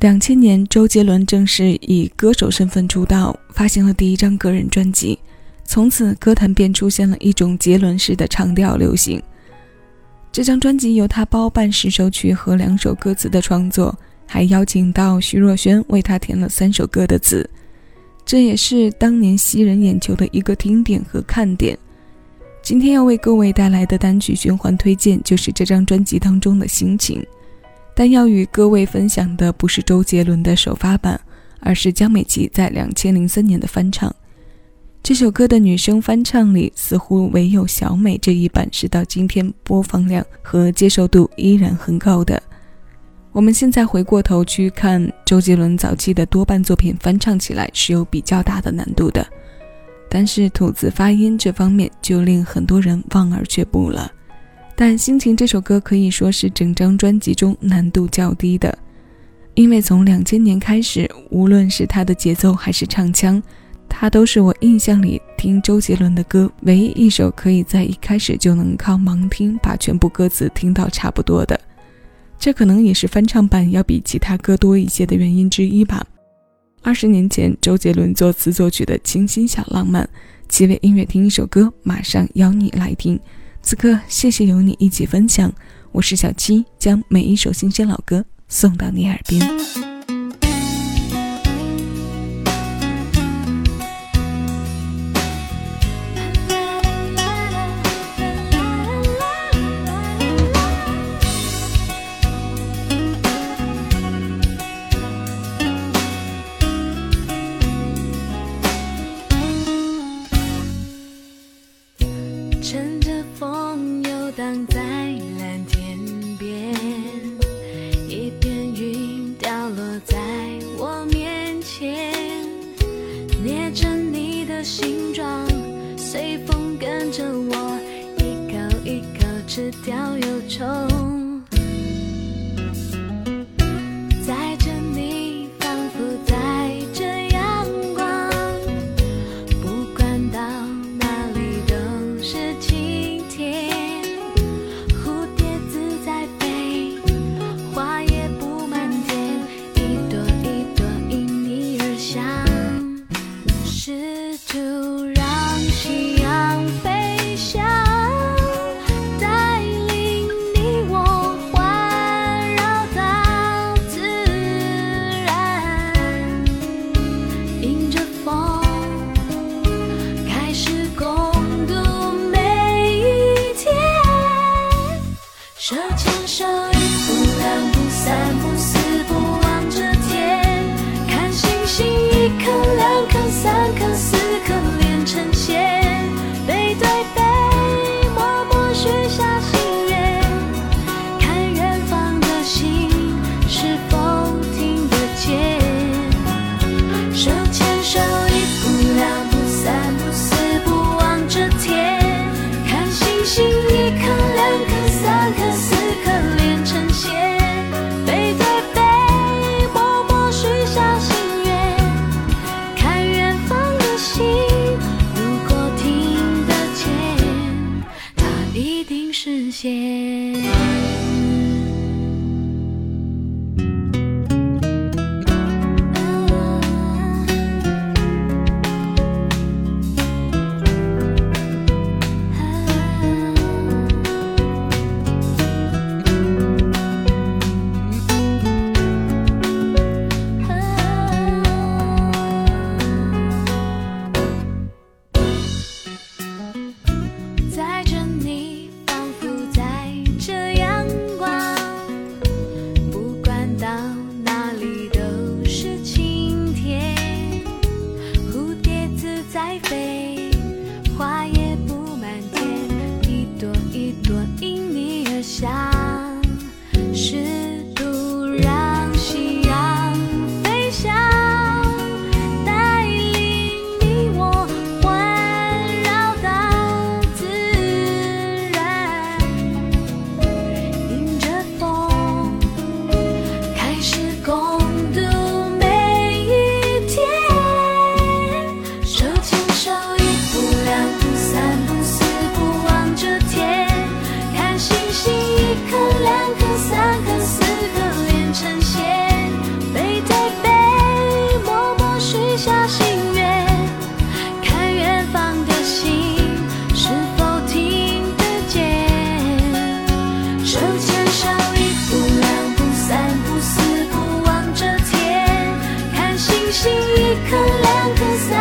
两千年，周杰伦正式以歌手身份出道，发行了第一张个人专辑。从此，歌坛便出现了一种杰伦式的唱调流行。这张专辑由他包办十首曲和两首歌词的创作，还邀请到徐若瑄为他填了三首歌的词。这也是当年吸人眼球的一个听点和看点。今天要为各位带来的单曲循环推荐，就是这张专辑当中的心情。但要与各位分享的不是周杰伦的首发版，而是江美琪在两千零三年的翻唱。这首歌的女生翻唱里，似乎唯有小美这一版是到今天播放量和接受度依然很高的。我们现在回过头去看周杰伦早期的多半作品，翻唱起来是有比较大的难度的，但是吐字发音这方面就令很多人望而却步了。但《心情》这首歌可以说是整张专辑中难度较低的，因为从两千年开始，无论是他的节奏还是唱腔，他都是我印象里听周杰伦的歌唯一一首可以在一开始就能靠盲听把全部歌词听到差不多的。这可能也是翻唱版要比其他歌多一些的原因之一吧。二十年前，周杰伦作词作曲的《清新小浪漫》，七位音乐听一首歌，马上邀你来听。此刻，谢谢有你一起分享。我是小七，将每一首新鲜老歌送到你耳边。掉忧愁。手牵手。一定实现颗两颗三